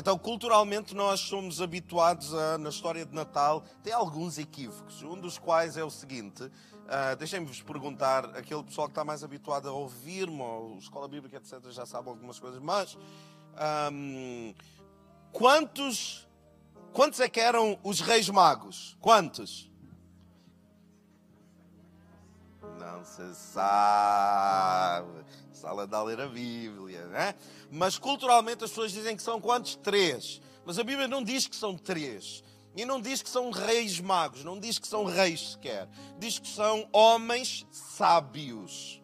Então, culturalmente, nós somos habituados a, na história de Natal, tem alguns equívocos. Um dos quais é o seguinte: uh, deixem-me-vos perguntar, aquele pessoal que está mais habituado a ouvir-me, ou escola bíblica, etc., já sabe algumas coisas, mas um, quantos, quantos é que eram os reis magos? Quantos? Não se sabe. Sala de ler a Bíblia, né? Mas culturalmente as pessoas dizem que são quantos? Três. Mas a Bíblia não diz que são três. E não diz que são reis magos, não diz que são reis sequer. Diz que são homens sábios,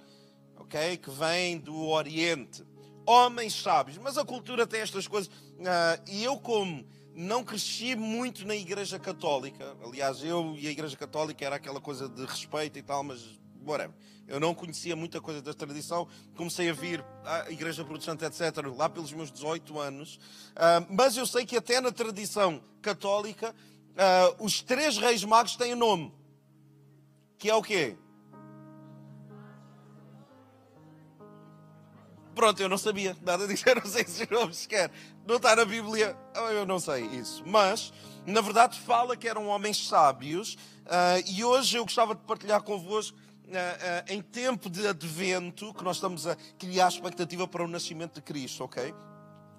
ok? Que vêm do Oriente. Homens sábios. Mas a cultura tem estas coisas. Uh, e eu, como não cresci muito na Igreja Católica, aliás, eu e a Igreja Católica era aquela coisa de respeito e tal, mas whatever. Eu não conhecia muita coisa da tradição, comecei a vir à Igreja Protestante, etc., lá pelos meus 18 anos. Uh, mas eu sei que até na tradição católica, uh, os três reis magos têm um nome. Que é o quê? Pronto, eu não sabia nada disso, eu não sei esses nomes sequer. Não está na Bíblia, eu não sei isso. Mas, na verdade, fala que eram homens sábios. Uh, e hoje eu gostava de partilhar convosco em tempo de advento, que nós estamos a criar expectativa para o nascimento de Cristo, ok?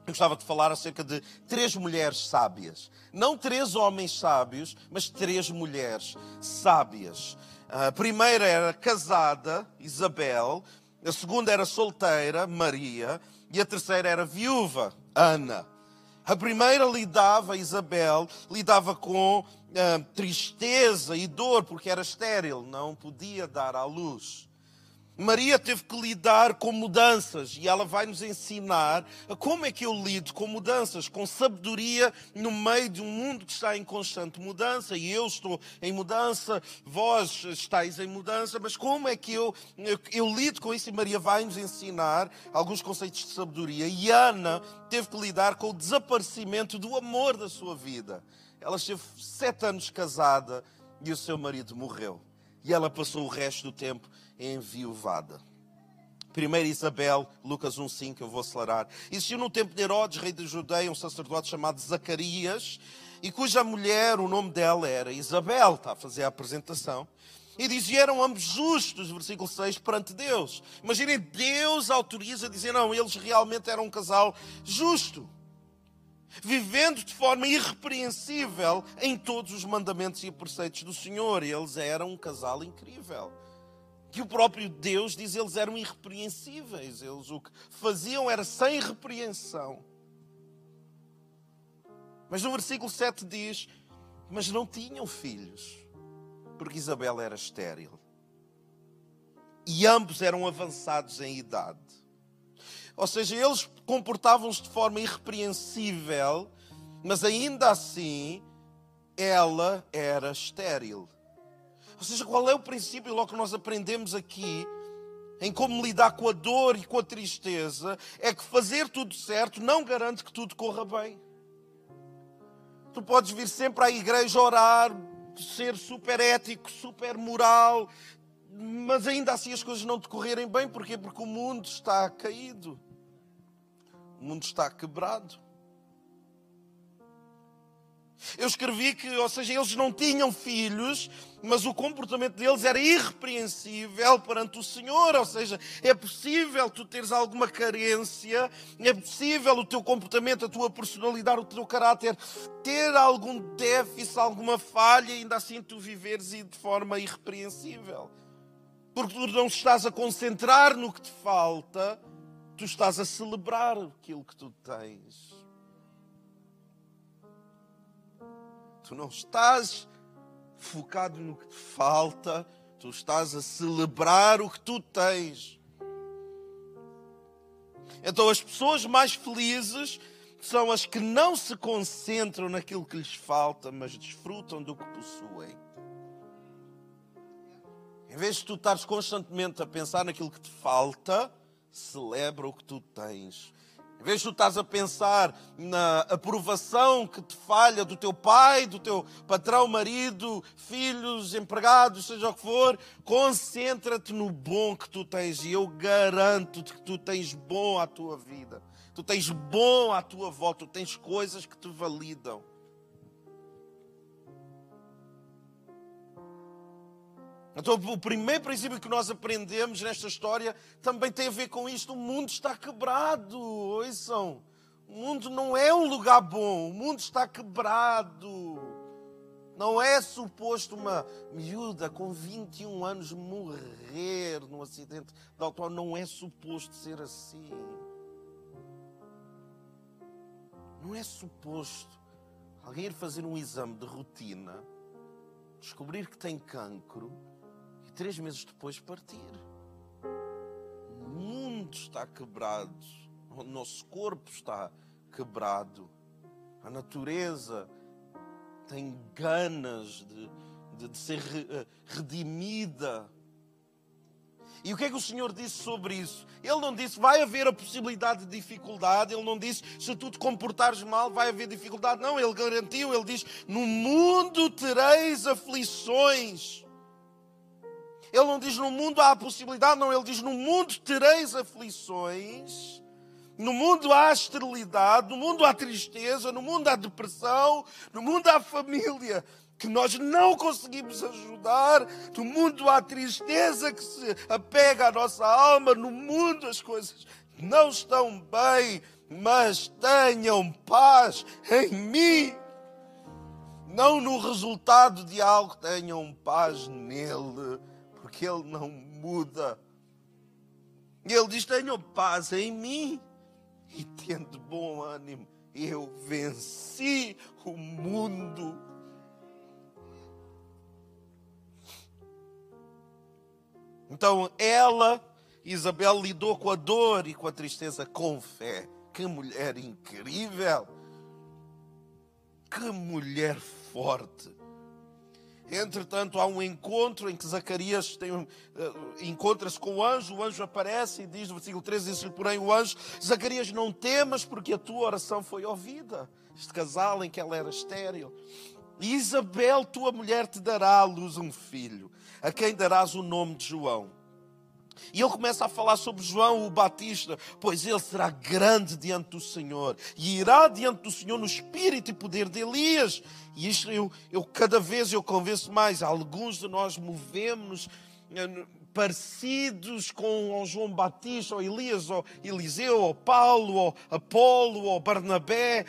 Eu gostava de falar acerca de três mulheres sábias. Não três homens sábios, mas três mulheres sábias. A primeira era casada, Isabel. A segunda era solteira, Maria. E a terceira era viúva, Ana. A primeira lidava, Isabel, lidava com uh, tristeza e dor porque era estéril, não podia dar à luz. Maria teve que lidar com mudanças e ela vai nos ensinar como é que eu lido com mudanças, com sabedoria no meio de um mundo que está em constante mudança e eu estou em mudança, vós estáis em mudança, mas como é que eu, eu, eu lido com isso? E Maria vai nos ensinar alguns conceitos de sabedoria. E Ana teve que lidar com o desaparecimento do amor da sua vida. Ela esteve sete anos casada e o seu marido morreu. E ela passou o resto do tempo enviuvada. Primeiro Isabel, Lucas 1,5, eu vou acelerar. Existiu no tempo de Herodes, rei da Judeia, um sacerdote chamado Zacarias, e cuja mulher, o nome dela era Isabel, está a fazer a apresentação. E dizia, eram ambos justos, versículo 6, perante Deus. Imaginem, Deus autoriza a dizer, não, eles realmente eram um casal justo. Vivendo de forma irrepreensível em todos os mandamentos e preceitos do Senhor. Eles eram um casal incrível que o próprio Deus diz eles eram irrepreensíveis, eles o que faziam era sem repreensão. Mas no versículo 7 diz: Mas não tinham filhos, porque Isabel era estéril. E ambos eram avançados em idade. Ou seja, eles comportavam-se de forma irrepreensível, mas ainda assim ela era estéril. Ou seja, qual é o princípio logo que nós aprendemos aqui em como lidar com a dor e com a tristeza? É que fazer tudo certo não garante que tudo corra bem. Tu podes vir sempre à igreja orar, ser super ético, super moral, mas ainda assim as coisas não te correrem bem. Porquê? Porque o mundo está caído. O mundo está quebrado. Eu escrevi que, ou seja, eles não tinham filhos, mas o comportamento deles era irrepreensível perante o Senhor. Ou seja, é possível tu teres alguma carência, é possível o teu comportamento, a tua personalidade, o teu caráter ter algum déficit, alguma falha, ainda assim tu viveres de forma irrepreensível. Porque tu não estás a concentrar no que te falta, tu estás a celebrar aquilo que tu tens. Tu não estás focado no que te falta, tu estás a celebrar o que tu tens. Então, as pessoas mais felizes são as que não se concentram naquilo que lhes falta, mas desfrutam do que possuem. Em vez de tu estares constantemente a pensar naquilo que te falta, celebra o que tu tens. Em vez de tu estás a pensar na aprovação que te falha do teu pai, do teu patrão, marido, filhos, empregados, seja o que for, concentra-te no bom que tu tens e eu garanto-te que tu tens bom à tua vida. Tu tens bom à tua volta, tu tens coisas que te validam. Então, o primeiro princípio que nós aprendemos nesta história também tem a ver com isto. O mundo está quebrado. Ouçam. O mundo não é um lugar bom. O mundo está quebrado. Não é suposto uma miúda com 21 anos morrer num acidente de automóvel. Não é suposto ser assim. Não é suposto alguém ir fazer um exame de rotina, descobrir que tem cancro três meses depois partir. O mundo está quebrado. O nosso corpo está quebrado. A natureza tem ganas de, de, de ser eh, redimida. E o que é que o Senhor disse sobre isso? Ele não disse vai haver a possibilidade de dificuldade, ele não disse se tu te comportares mal vai haver dificuldade. Não, ele garantiu, ele diz: no mundo tereis aflições. Ele não diz no mundo há a possibilidade, não, ele diz no mundo tereis aflições. No mundo há esterilidade, no mundo há tristeza, no mundo há depressão, no mundo há família que nós não conseguimos ajudar, no mundo há tristeza que se apega à nossa alma, no mundo as coisas não estão bem, mas tenham paz em mim. Não no resultado de algo, tenham paz nele, porque ele não muda. Ele diz: tenham paz em mim e tendo bom ânimo, eu venci o mundo. Então ela, Isabel, lidou com a dor e com a tristeza com fé. Que mulher incrível! Que mulher forte! Entretanto, há um encontro em que Zacarias uh, encontra-se com o anjo, o anjo aparece e diz no versículo 13: diz porém o anjo, Zacarias, não temas, porque a tua oração foi ouvida. Este casal em que ela era estéril. Isabel, tua mulher, te dará à luz um filho, a quem darás o nome de João. E ele começa a falar sobre João o Batista, pois ele será grande diante do Senhor e irá diante do Senhor no espírito e poder de Elias. E isto eu, eu cada vez eu convenço mais, alguns de nós movemos eh, parecidos com João Batista, ou Elias, ou Eliseu, ou Paulo, ou Apolo, ou Barnabé.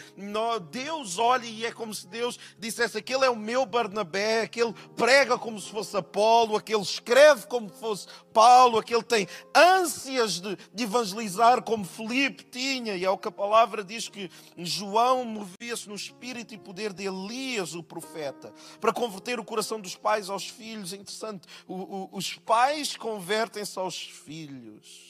Deus olha e é como se Deus dissesse: aquele é o meu Barnabé, aquele prega como se fosse Apolo, aquele escreve como se fosse Paulo, aquele tem ânsias de, de evangelizar como Felipe tinha. E é o que a palavra diz que João movia-se no espírito e poder de Elias, o profeta, para converter o coração dos pais aos filhos. É interessante, o, o, os pais convertem-se aos filhos.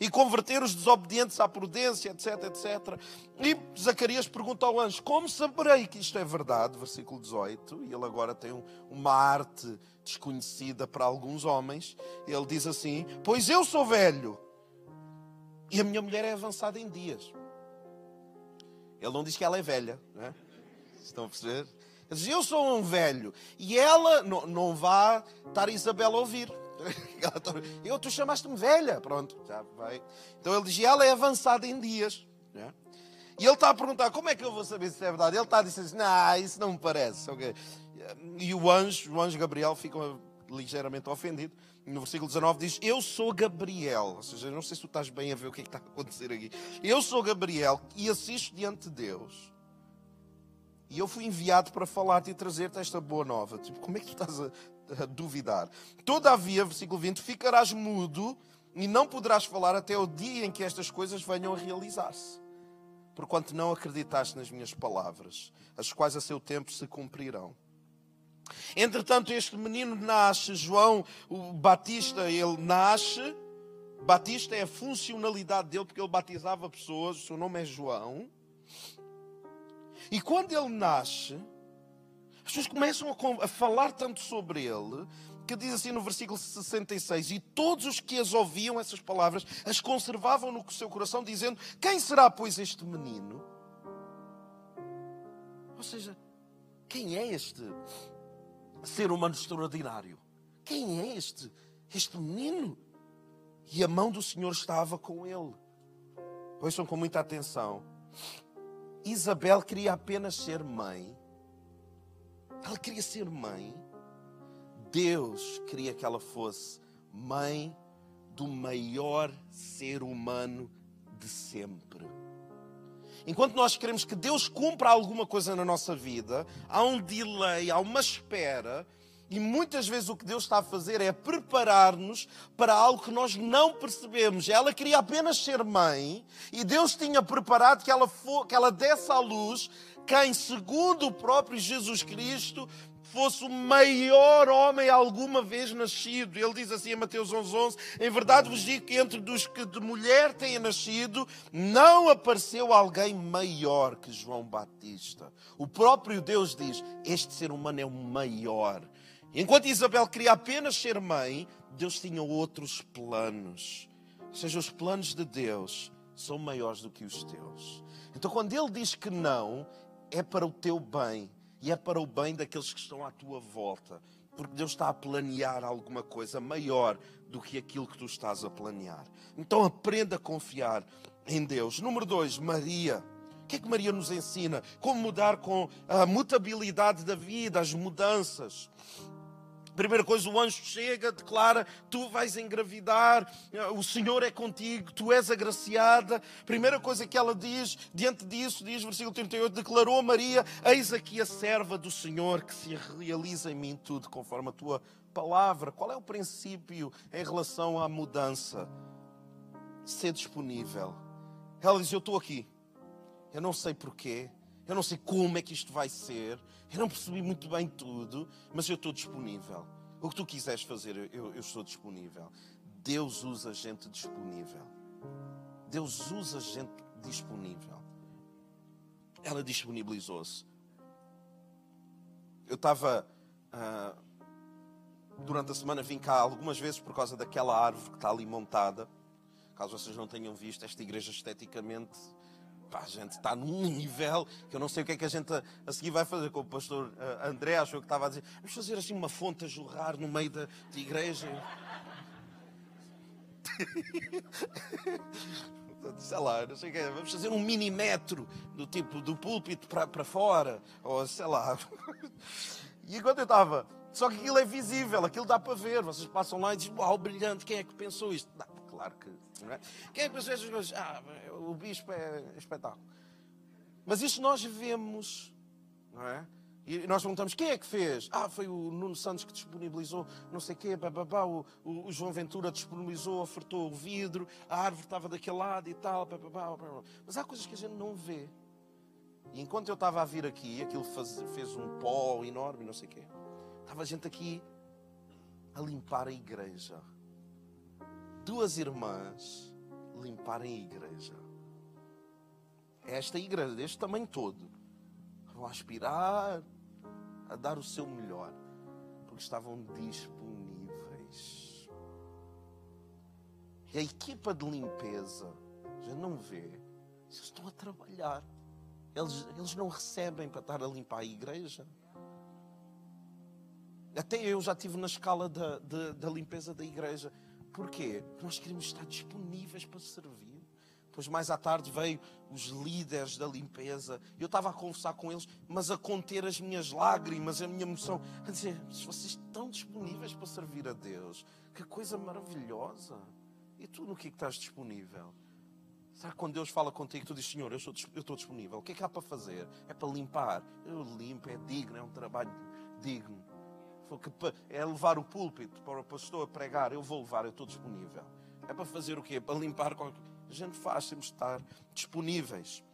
E converter os desobedientes à prudência, etc, etc. E Zacarias pergunta ao anjo: Como saberei que isto é verdade? Versículo 18. E ele agora tem uma arte desconhecida para alguns homens. Ele diz assim: Pois eu sou velho e a minha mulher é avançada em dias. Ele não diz que ela é velha, não é? Estão a perceber? Ele diz: Eu sou um velho. E ela não, não vai estar Isabel a ouvir. Eu, tu chamaste-me velha. Pronto, já vai. Então ele diz: ela é avançada em dias. Né? E ele está a perguntar: como é que eu vou saber se é verdade? Ele está a dizer assim: não, isso não me parece. Okay. E o anjo, o anjo Gabriel, fica ligeiramente ofendido. No versículo 19 diz: Eu sou Gabriel. Ou seja, não sei se tu estás bem a ver o que é que está a acontecer aqui. Eu sou Gabriel e assisto diante de Deus. E eu fui enviado para falar-te e trazer-te esta boa nova. Tipo, como é que tu estás a duvidar. Todavia, versículo 20, ficarás mudo e não poderás falar até o dia em que estas coisas venham a realizar-se. Porquanto não acreditaste nas minhas palavras, as quais a seu tempo se cumprirão. Entretanto, este menino nasce, João o Batista, ele nasce. Batista é a funcionalidade dele, porque ele batizava pessoas, o seu nome é João. E quando ele nasce, as pessoas começam a, falar tanto sobre ele que diz assim no versículo 66: E todos os que as ouviam, essas palavras, as conservavam no seu coração, dizendo: Quem será, pois, este menino? Ou seja, quem é este ser humano extraordinário? Quem é este, este menino? E a mão do Senhor estava com ele. ouçam com muita atenção. Isabel queria apenas ser mãe. Ela queria ser mãe. Deus queria que ela fosse mãe do maior ser humano de sempre. Enquanto nós queremos que Deus cumpra alguma coisa na nossa vida, há um delay, há uma espera, e muitas vezes o que Deus está a fazer é preparar-nos para algo que nós não percebemos. Ela queria apenas ser mãe, e Deus tinha preparado que ela, for, que ela desse à luz quem, segundo o próprio Jesus Cristo, fosse o maior homem alguma vez nascido. Ele diz assim em Mateus 11, 11, Em verdade vos digo que entre dos que de mulher tenha nascido, não apareceu alguém maior que João Batista. O próprio Deus diz, este ser humano é o maior. Enquanto Isabel queria apenas ser mãe, Deus tinha outros planos. Ou seja, os planos de Deus são maiores do que os teus. Então, quando Ele diz que não, é para o teu bem e é para o bem daqueles que estão à tua volta. Porque Deus está a planear alguma coisa maior do que aquilo que tu estás a planear. Então aprenda a confiar em Deus. Número dois, Maria. O que é que Maria nos ensina? Como mudar com a mutabilidade da vida, as mudanças. Primeira coisa, o anjo chega, declara: Tu vais engravidar, o Senhor é contigo, tu és agraciada. Primeira coisa que ela diz, diante disso, diz, versículo 38, declarou Maria: Eis aqui a serva do Senhor que se realiza em mim tudo conforme a tua palavra. Qual é o princípio em relação à mudança? Ser disponível. Ela diz: Eu estou aqui, eu não sei porquê, eu não sei como é que isto vai ser. Eu não percebi muito bem tudo, mas eu estou disponível. O que tu quiseres fazer, eu, eu estou disponível. Deus usa gente disponível. Deus usa gente disponível. Ela disponibilizou-se. Eu estava. Uh, durante a semana vim cá algumas vezes por causa daquela árvore que está ali montada. Caso vocês não tenham visto, esta igreja esteticamente pá, gente está num nível que eu não sei o que é que a gente a, a seguir vai fazer. Como o pastor uh, André achou que estava a dizer, vamos fazer assim uma fonte a jorrar no meio da igreja. sei lá, não sei o que, vamos fazer um minimetro do tipo do púlpito para, para fora, ou sei lá. E enquanto eu estava, só que aquilo é visível, aquilo dá para ver, vocês passam lá e dizem, uau, brilhante, quem é que pensou isto? Claro que. Não é? Quem é que estas coisas? Ah, o bispo é espetáculo. Mas isto nós vemos, não é? E nós perguntamos quem é que fez? Ah, foi o Nuno Santos que disponibilizou não sei quê, bababá, o, o, o, João Ventura disponibilizou, ofertou o vidro, a árvore estava daquele lado e tal, bababá, bababá. Mas há coisas que a gente não vê. E enquanto eu estava a vir aqui, aquilo faz, fez um pó enorme, não sei o quê, estava a gente aqui a limpar a igreja. Duas irmãs limparem a igreja esta igreja, deste tamanho todo, vão aspirar a dar o seu melhor, porque estavam disponíveis. E a equipa de limpeza já não vê, eles estão a trabalhar. Eles, eles não recebem para estar a limpar a igreja. Até eu já estive na escala da, da, da limpeza da igreja. Porquê? Porque nós queremos estar disponíveis para servir. Depois, mais à tarde, veio os líderes da limpeza. Eu estava a conversar com eles, mas a conter as minhas lágrimas, a minha emoção. A dizer: vocês estão disponíveis para servir a Deus. Que coisa maravilhosa. E tu no que, é que estás disponível? Sabe quando Deus fala contigo, tu dizes: Senhor, eu eu estou disponível. O que é que há para fazer? É para limpar. Eu limpo, é digno, é um trabalho digno. É levar o púlpito para o pastor pregar. Eu vou levar, eu estou disponível. É para fazer o quê? Para limpar qualquer a gente faz, temos de estar disponíveis.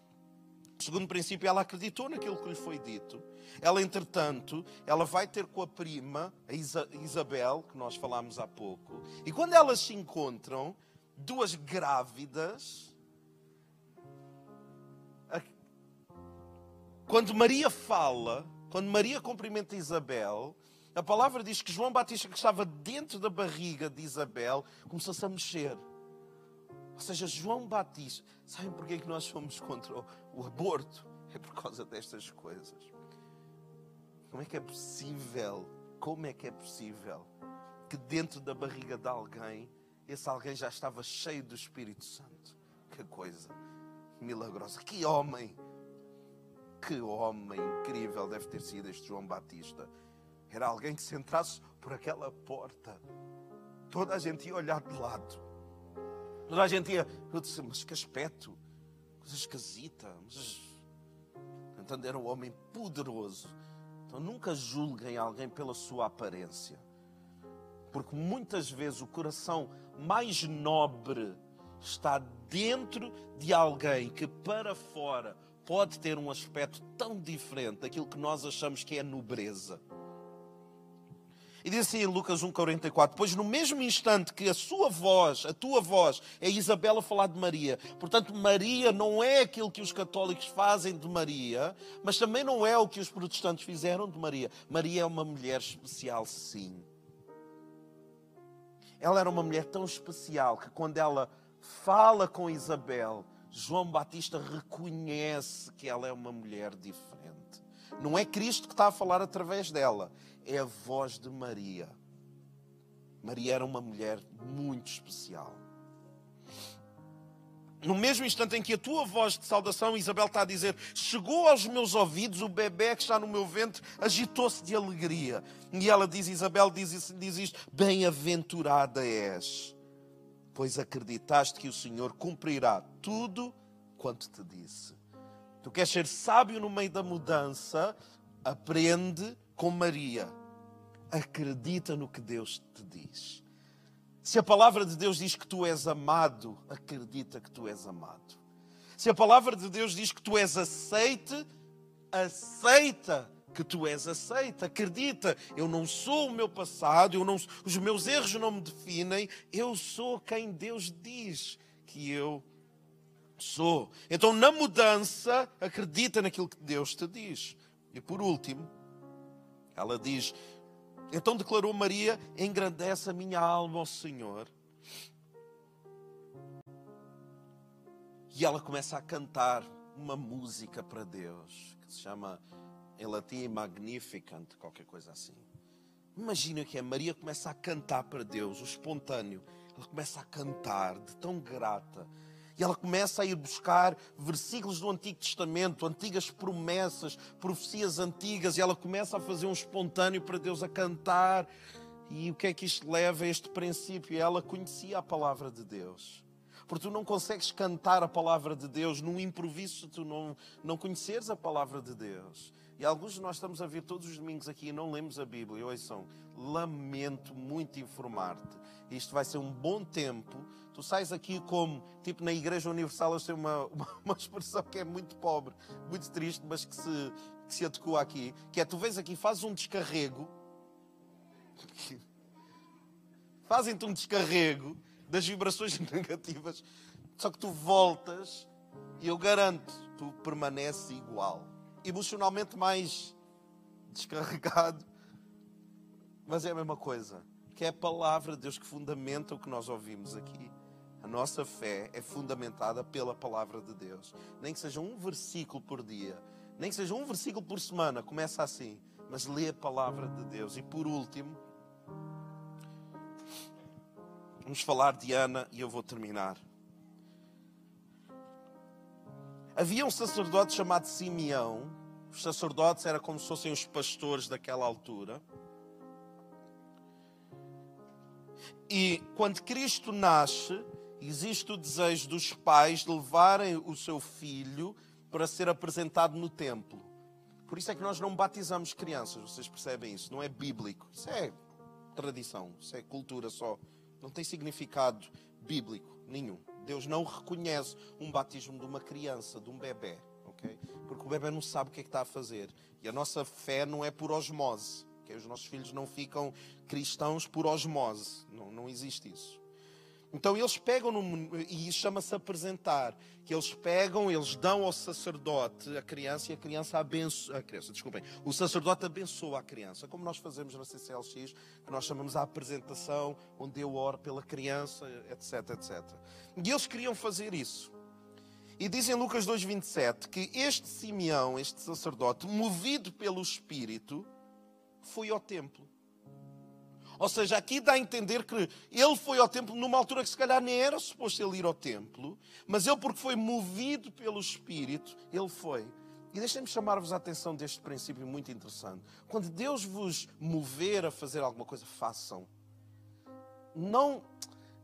Segundo princípio, ela acreditou naquilo que lhe foi dito. Ela, entretanto, ela vai ter com a prima, a Isabel, que nós falámos há pouco. E quando elas se encontram, duas grávidas, quando Maria fala, quando Maria cumprimenta Isabel, a palavra diz que João Batista, que estava dentro da barriga de Isabel, começou-se a mexer. Ou seja, João Batista, sabem porquê que nós somos contra o aborto? É por causa destas coisas. Como é que é possível? Como é que é possível que dentro da barriga de alguém, esse alguém já estava cheio do Espírito Santo? Que coisa! milagrosa. Que homem! Que homem incrível deve ter sido este João Batista. Era alguém que se entrasse por aquela porta, toda a gente ia olhar de lado. Toda a gente ia. Eu disse, mas que aspecto, coisa esquisita. Mas... Era um homem poderoso. Então nunca julguem alguém pela sua aparência. Porque muitas vezes o coração mais nobre está dentro de alguém que para fora pode ter um aspecto tão diferente daquilo que nós achamos que é nobreza. E diz assim em Lucas 1,44: Pois no mesmo instante que a sua voz, a tua voz, é Isabela falar de Maria, portanto, Maria não é aquilo que os católicos fazem de Maria, mas também não é o que os protestantes fizeram de Maria. Maria é uma mulher especial, sim. Ela era uma mulher tão especial que quando ela fala com Isabel, João Batista reconhece que ela é uma mulher diferente. Não é Cristo que está a falar através dela, é a voz de Maria. Maria era uma mulher muito especial. No mesmo instante em que a tua voz de saudação, Isabel está a dizer, chegou aos meus ouvidos, o bebê que está no meu ventre agitou-se de alegria. E ela diz, Isabel diz, diz isto: Bem-aventurada és, pois acreditaste que o Senhor cumprirá tudo quanto te disse. Tu queres ser sábio no meio da mudança? Aprende com Maria. Acredita no que Deus te diz. Se a palavra de Deus diz que tu és amado, acredita que tu és amado. Se a palavra de Deus diz que tu és aceite, aceita que tu és aceita. Acredita, eu não sou o meu passado, eu não, os meus erros não me definem, eu sou quem Deus diz que eu sou. Então, na mudança, acredita naquilo que Deus te diz. E por último, ela diz: então declarou Maria: engrandece a minha alma ao Senhor. E ela começa a cantar uma música para Deus, que se chama em latim Magnificant, qualquer coisa assim. Imagina que a Maria começa a cantar para Deus, o espontâneo. Ela começa a cantar de tão grata e ela começa a ir buscar versículos do Antigo Testamento, antigas promessas, profecias antigas, e ela começa a fazer um espontâneo para Deus a cantar. E o que é que isto leva a este princípio? Ela conhecia a palavra de Deus. Porque tu não consegues cantar a palavra de Deus num improviso se tu não, não conheceres a palavra de Deus. E alguns de nós estamos a vir todos os domingos aqui e não lemos a Bíblia. Ouçam, lamento muito informar-te. Isto vai ser um bom tempo. Tu sais aqui como, tipo na Igreja Universal, eu sei uma, uma, uma expressão que é muito pobre, muito triste, mas que se, que se adequa aqui, que é tu vens aqui, fazes um descarrego, fazem-te um descarrego das vibrações negativas, só que tu voltas e eu garanto, tu permaneces igual emocionalmente mais descarregado, mas é a mesma coisa. Que é a palavra de Deus que fundamenta o que nós ouvimos aqui. A nossa fé é fundamentada pela palavra de Deus. Nem que seja um versículo por dia, nem que seja um versículo por semana, começa assim. Mas lê a palavra de Deus. E por último, vamos falar de Ana e eu vou terminar. Havia um sacerdote chamado Simeão. Os sacerdotes eram como se fossem os pastores daquela altura. E quando Cristo nasce, existe o desejo dos pais de levarem o seu filho para ser apresentado no templo. Por isso é que nós não batizamos crianças, vocês percebem isso? Não é bíblico. Isso é tradição, isso é cultura só. Não tem significado bíblico nenhum. Deus não reconhece um batismo de uma criança, de um bebê? Porque o bebê não sabe o que é que está a fazer. E a nossa fé não é por osmose. Okay? Os nossos filhos não ficam cristãos por osmose. Não, não existe isso. Então eles pegam, no, e chama-se apresentar, que eles pegam, eles dão ao sacerdote a criança e a criança abençoa, a criança, desculpem, o sacerdote abençoa a criança, como nós fazemos na CCLX, que nós chamamos a apresentação, onde eu oro pela criança, etc, etc. E eles queriam fazer isso. E dizem em Lucas 2,27 que este Simeão, este sacerdote, movido pelo Espírito, foi ao templo. Ou seja, aqui dá a entender que ele foi ao templo numa altura que se calhar nem era suposto ele ir ao templo, mas ele, porque foi movido pelo Espírito, ele foi. E deixem-me chamar-vos a atenção deste princípio muito interessante. Quando Deus vos mover a fazer alguma coisa, façam. Não,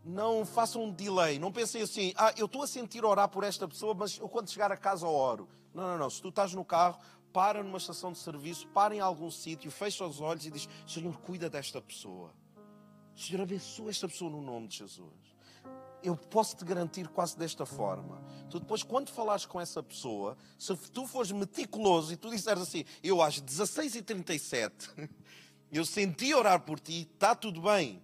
não façam um delay. Não pensem assim, ah, eu estou a sentir orar por esta pessoa, mas eu quando chegar a casa oro. Não, não, não. Se tu estás no carro, para numa estação de serviço, para em algum sítio, fecha os olhos e diz: Senhor, cuida desta pessoa. Senhor, abençoa esta pessoa no nome de Jesus. Eu posso te garantir quase desta forma. Tu depois, quando falares com essa pessoa, se tu fores meticuloso e tu disseres assim, eu às 16h37, eu senti orar por ti, está tudo bem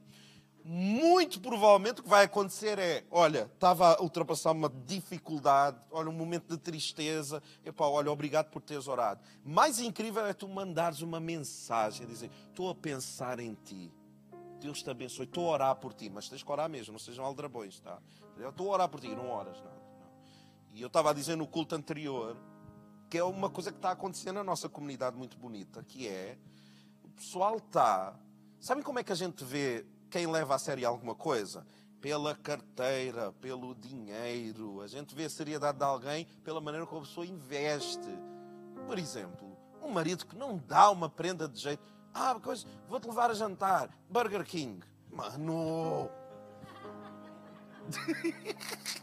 muito provavelmente o que vai acontecer é: olha, estava a ultrapassar uma dificuldade, olha, um momento de tristeza, epá, olha, obrigado por teres orado. Mais incrível é tu mandares uma mensagem, dizer: estou a pensar em ti, Deus te abençoe, estou a orar por ti, mas tens que orar mesmo, não sejam aldrabões, tá? Estou a orar por ti, não oras nada. Não. E eu estava a dizer no culto anterior que é uma coisa que está acontecendo na nossa comunidade muito bonita, que é o pessoal está. Sabem como é que a gente vê quem leva a sério alguma coisa? Pela carteira, pelo dinheiro. A gente vê a seriedade de alguém pela maneira como a pessoa investe. Por exemplo, um marido que não dá uma prenda de jeito. Ah, coisa, vou-te levar a jantar. Burger King. Mano!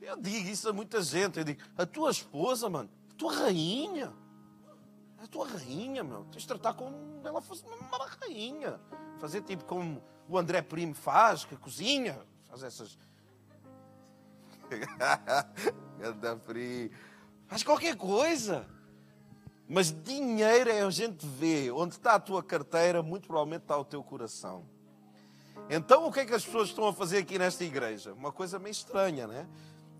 Eu digo isso a muita gente. Eu digo, a tua esposa, mano, a tua rainha a tua rainha, meu. Tens de tratar como ela fosse uma rainha. Fazer tipo como o André Primo faz, que cozinha. Faz essas. André Primo. Faz qualquer coisa. Mas dinheiro é a gente vê. Onde está a tua carteira, muito provavelmente está o teu coração. Então o que é que as pessoas estão a fazer aqui nesta igreja? Uma coisa meio estranha, né?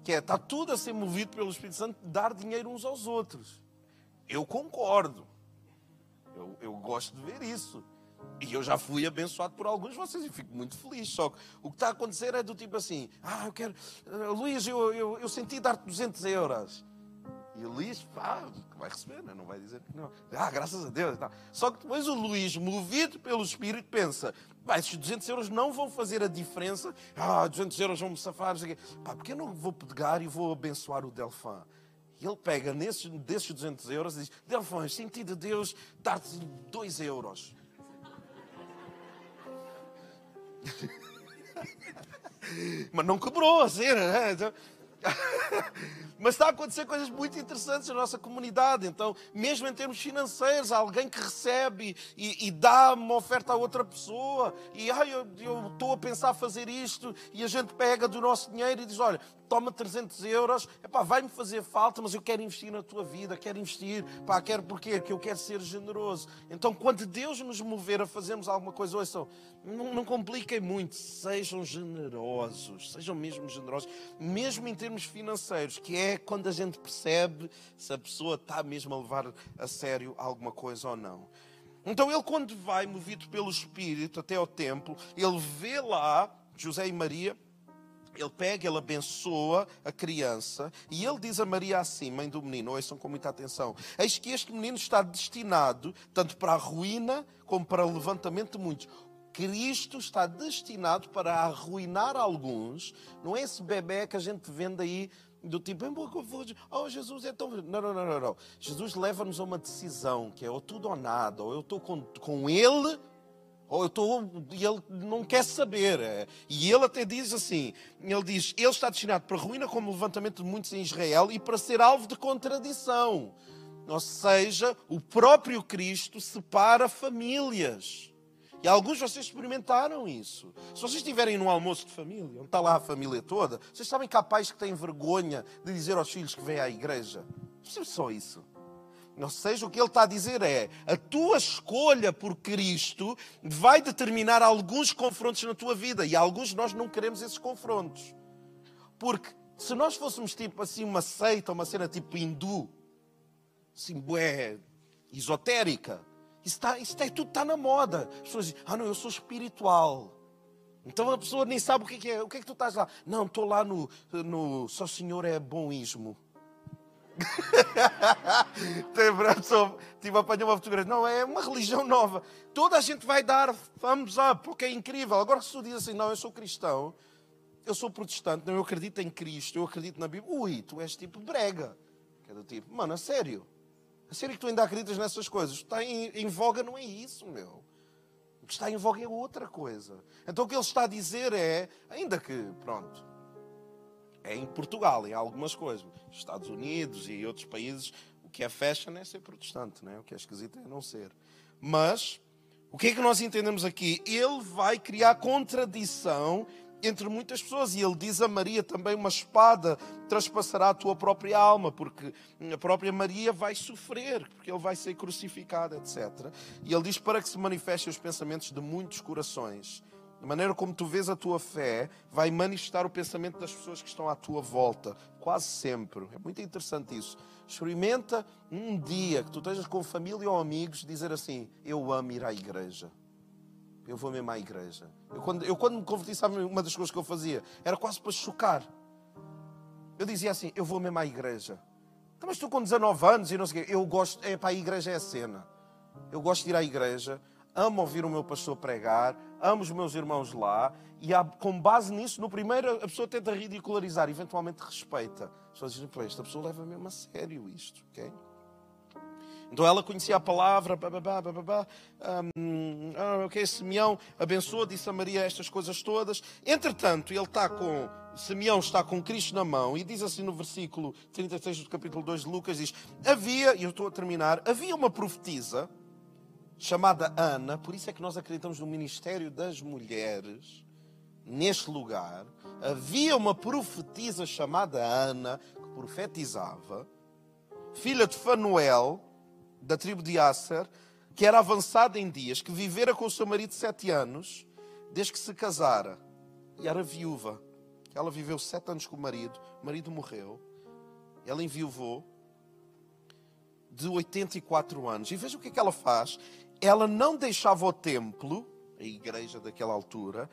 Que é, está tudo a ser movido pelo Espírito Santo dar dinheiro uns aos outros. Eu concordo. Eu, eu gosto de ver isso. E eu já fui abençoado por alguns de vocês e fico muito feliz. Só que o que está a acontecer é do tipo assim: ah, eu quero. Luís, eu, eu, eu senti dar-te 200 euros. E o Luís, pá, vai receber, né? não vai dizer que não. Ah, graças a Deus. Não. Só que depois o Luís, movido pelo Espírito, pensa: pá, esses 200 euros não vão fazer a diferença. Ah, 200 euros vão me safar. Pá, porque eu não vou pegar e vou abençoar o Delfã? Ele pega nesses, desses 200 euros e diz: Delfões, sentido de Deus dar-te 2 euros. Mas não quebrou a cena, né? Então, Mas está a acontecer coisas muito interessantes na nossa comunidade. Então, mesmo em termos financeiros, alguém que recebe e, e dá uma oferta a outra pessoa, e ah, eu, estou a pensar fazer isto, e a gente pega do nosso dinheiro e diz: Olha, toma 300 euros, vai-me fazer falta, mas eu quero investir na tua vida, quero investir, pá, quero porquê? Eu quero ser generoso. Então, quando Deus nos mover a fazermos alguma coisa, ouçam, não, não compliquem muito, sejam generosos, sejam mesmo generosos, mesmo em termos financeiros, que é quando a gente percebe se a pessoa está mesmo a levar a sério alguma coisa ou não. Então, ele, quando vai, movido pelo Espírito até ao templo, ele vê lá José e Maria ele pega, ele abençoa a criança e ele diz a Maria assim, mãe do menino, ouçam com muita atenção: Eis que este menino está destinado tanto para a ruína como para o levantamento de muitos. Cristo está destinado para arruinar alguns. Não é esse bebê que a gente vende aí do tipo, oh Jesus é tão. Não, não, não, não. não. Jesus leva-nos a uma decisão que é ou tudo ou nada, ou eu estou com, com Ele ou eu estou. E ele não quer saber. É. E ele até diz assim: ele diz, ele está destinado para ruína como levantamento de muitos em Israel e para ser alvo de contradição. Ou seja, o próprio Cristo separa famílias. E alguns de vocês experimentaram isso. Se vocês estiverem num almoço de família, onde está lá a família toda, vocês sabem que há pais que têm vergonha de dizer aos filhos que vêm à igreja. É só isso. Ou seja, o que ele está a dizer é: a tua escolha por Cristo vai determinar alguns confrontos na tua vida e alguns de nós não queremos esses confrontos. Porque se nós fôssemos tipo assim uma seita, uma cena tipo hindu, assim, bué, esotérica, está, está, tudo está na moda. As pessoas dizem: ah, não, eu sou espiritual. Então a pessoa nem sabe o que é, o que é que tu estás lá. Não, estou lá no, no Só Senhor é bonismo. Tive a apanhar uma fotografia. Não, é uma religião nova. Toda a gente vai dar thumbs up, porque é incrível. Agora, se tu diz assim, não, eu sou cristão, eu sou protestante, não, eu acredito em Cristo, eu acredito na Bíblia. Ui, tu és tipo brega. Que é do tipo, mano, a sério. A sério que tu ainda acreditas nessas coisas? Está em, em voga não é isso, meu. O que está em voga é outra coisa. Então o que ele está a dizer é, ainda que, pronto, é em Portugal, em algumas coisas, Estados Unidos e outros países, o que é fashion é ser protestante, né? o que é esquisito é não ser. Mas, o que é que nós entendemos aqui? Ele vai criar contradição entre muitas pessoas. E ele diz a Maria também: uma espada traspassará a tua própria alma, porque a própria Maria vai sofrer, porque ele vai ser crucificado, etc. E ele diz: para que se manifestem os pensamentos de muitos corações. A maneira como tu vês a tua fé vai manifestar o pensamento das pessoas que estão à tua volta, quase sempre. É muito interessante isso. Experimenta um dia que tu estejas com família ou amigos dizer assim: Eu amo ir à igreja. Eu vou mesmo à igreja. Eu quando, eu, quando me converti, sabe uma das coisas que eu fazia? Era quase para chocar. Eu dizia assim: Eu vou mesmo à igreja. Então, mas estou com 19 anos e não sei o quê. Eu gosto, é para a igreja é a cena. Eu gosto de ir à igreja, amo ouvir o meu pastor pregar, amo os meus irmãos lá, e há, com base nisso, no primeiro a pessoa tenta ridicularizar, eventualmente respeita. As pessoas dizem, esta pessoa leva mesmo a sério isto, ok? Então ela conhecia a palavra, um, ah, ok, Simeão abençoa, disse a Maria estas coisas todas. Entretanto, ele está com, Simeão está com Cristo na mão e diz assim no versículo 36 do capítulo 2 de Lucas, diz, havia, e eu estou a terminar, havia uma profetisa chamada Ana, por isso é que nós acreditamos no ministério das mulheres, neste lugar, havia uma profetisa chamada Ana, que profetizava, filha de Fanuel, da tribo de Asser, que era avançada em dias, que vivera com o seu marido sete anos, desde que se casara, e era viúva. Ela viveu sete anos com o marido, o marido morreu, ela enviuvou, de 84 anos. E veja o que é que ela faz. Ela não deixava o templo, a igreja daquela altura,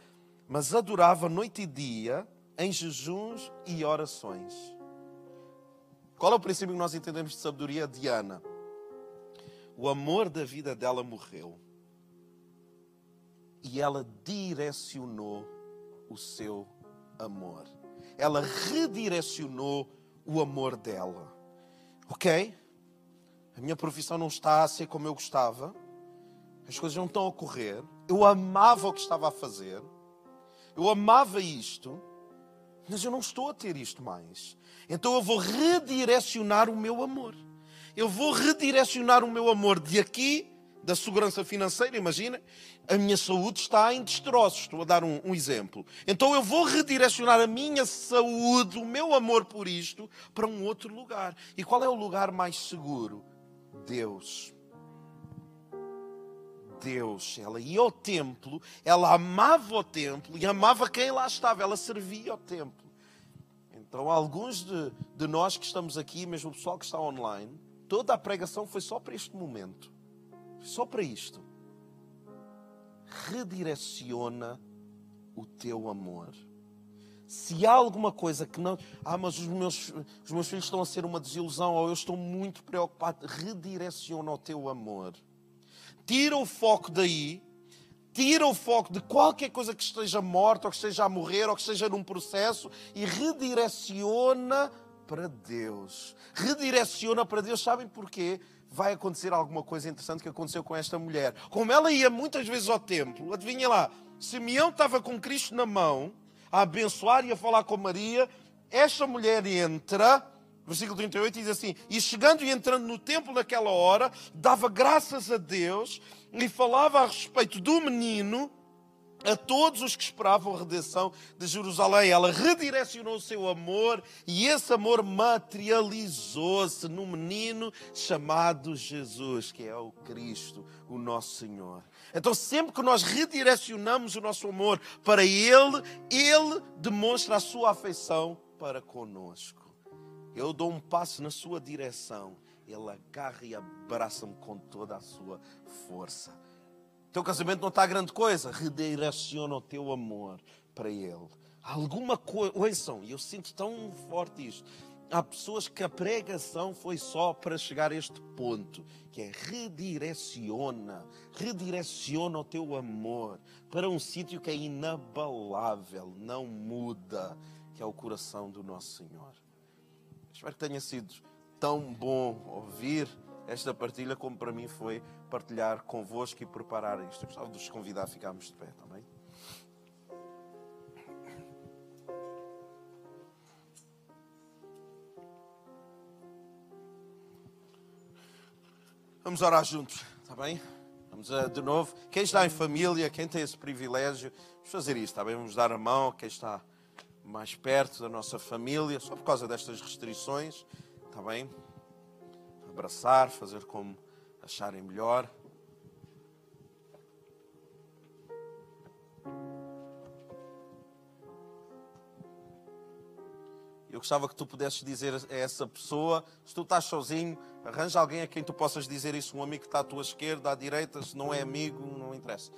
mas adorava noite e dia em jejuns e orações. Qual é o princípio que nós entendemos de sabedoria de Ana? O amor da vida dela morreu. E ela direcionou o seu amor. Ela redirecionou o amor dela. Ok? A minha profissão não está a ser como eu gostava. As coisas não estão a ocorrer. Eu amava o que estava a fazer. Eu amava isto. Mas eu não estou a ter isto mais. Então eu vou redirecionar o meu amor eu vou redirecionar o meu amor de aqui, da segurança financeira, imagina, a minha saúde está em destroços, estou a dar um, um, exemplo. Então eu vou redirecionar a minha saúde, o meu amor por isto, para um outro lugar. E qual é o lugar mais seguro? Deus. Deus. Ela ia ao templo, ela amava o templo e amava quem lá estava, ela servia ao templo. Então, alguns de, de nós que estamos aqui, mesmo o pessoal que está online, Toda a pregação foi só para este momento. Só para isto. Redireciona o teu amor. Se há alguma coisa que não. Ah, mas os meus, os meus filhos estão a ser uma desilusão, ou eu estou muito preocupado, redireciona o teu amor. Tira o foco daí, tira o foco de qualquer coisa que esteja morta, ou que esteja a morrer, ou que esteja num processo, e redireciona para Deus. Redireciona para Deus. Sabem porquê? Vai acontecer alguma coisa interessante que aconteceu com esta mulher. Como ela ia muitas vezes ao templo, adivinha lá, Simeão estava com Cristo na mão, a abençoar e a falar com Maria. Esta mulher entra, versículo 38 diz assim: E chegando e entrando no templo naquela hora, dava graças a Deus e falava a respeito do menino a todos os que esperavam a redenção de Jerusalém. Ela redirecionou o seu amor e esse amor materializou-se no menino chamado Jesus, que é o Cristo, o nosso Senhor. Então, sempre que nós redirecionamos o nosso amor para Ele, Ele demonstra a sua afeição para conosco. Eu dou um passo na sua direção, Ele agarra e abraça-me com toda a sua força. Teu casamento não está grande coisa. Redireciona o teu amor para Ele. Alguma coisa. Ouçam, eu sinto tão forte isto. há pessoas que a pregação foi só para chegar a este ponto, que é redireciona, redireciona o teu amor para um sítio que é inabalável, não muda, que é o coração do nosso Senhor. Espero que tenha sido tão bom ouvir esta partilha como para mim foi partilhar convosco e preparar isto. Eu gostava de vos convidar a ficarmos de pé também. Vamos orar juntos, está bem? Vamos uh, de novo. Quem está em família, quem tem esse privilégio, vamos fazer isto, está bem? Vamos dar a mão a quem está mais perto da nossa família, só por causa destas restrições, está bem? Abraçar, fazer como acharem melhor. Eu gostava que tu pudesses dizer a essa pessoa, se tu estás sozinho, arranja alguém a quem tu possas dizer isso, um amigo que está à tua esquerda, à direita, se não é amigo, não interessa.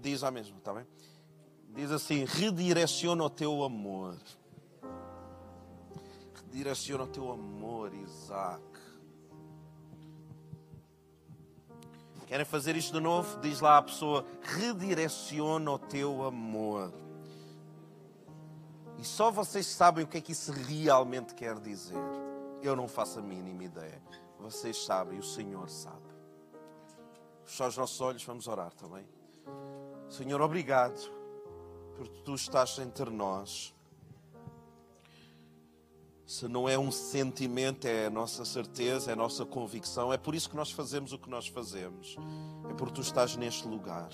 Diz a mesma, está bem? Diz assim: redireciona o teu amor. Redireciona o teu amor, Isaac. Querem fazer isto de novo? Diz lá à pessoa: redireciona o teu amor. E só vocês sabem o que é que isso realmente quer dizer. Eu não faço a mínima ideia. Vocês sabem, o Senhor sabe. Fechar os nossos olhos, vamos orar também. Senhor, obrigado porque tu estás entre nós. Se não é um sentimento, é a nossa certeza, é a nossa convicção. É por isso que nós fazemos o que nós fazemos. É porque tu estás neste lugar.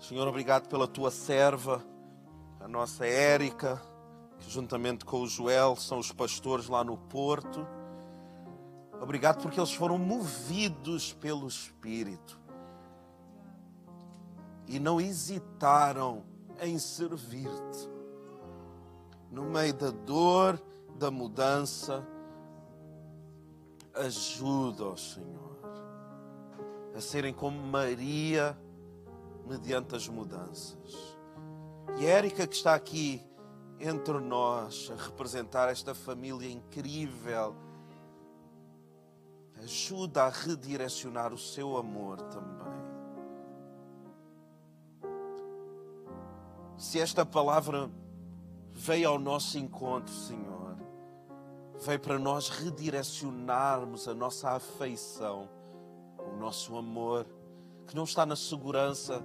Senhor, obrigado pela tua serva a nossa Érica, que juntamente com o Joel são os pastores lá no Porto. Obrigado porque eles foram movidos pelo Espírito e não hesitaram em servir-te. No meio da dor, da mudança, ajuda-os, Senhor, a serem como Maria mediante as mudanças. E a Érica que está aqui entre nós a representar esta família incrível, ajuda a redirecionar o seu amor também. Se esta palavra veio ao nosso encontro, Senhor, veio para nós redirecionarmos a nossa afeição, o nosso amor, que não está na segurança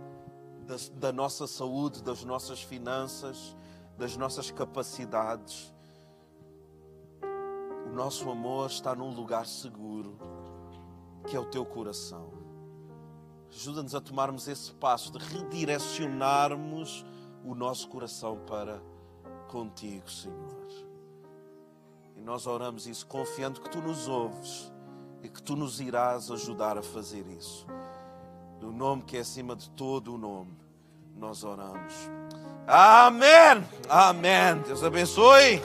da, da nossa saúde, das nossas finanças, das nossas capacidades. O nosso amor está num lugar seguro, que é o teu coração. Ajuda-nos a tomarmos esse passo de redirecionarmos o nosso coração para contigo, Senhor. E nós oramos isso confiando que tu nos ouves e que tu nos irás ajudar a fazer isso no nome que é acima de todo o nome, nós oramos. Amém. Amém. Deus abençoe.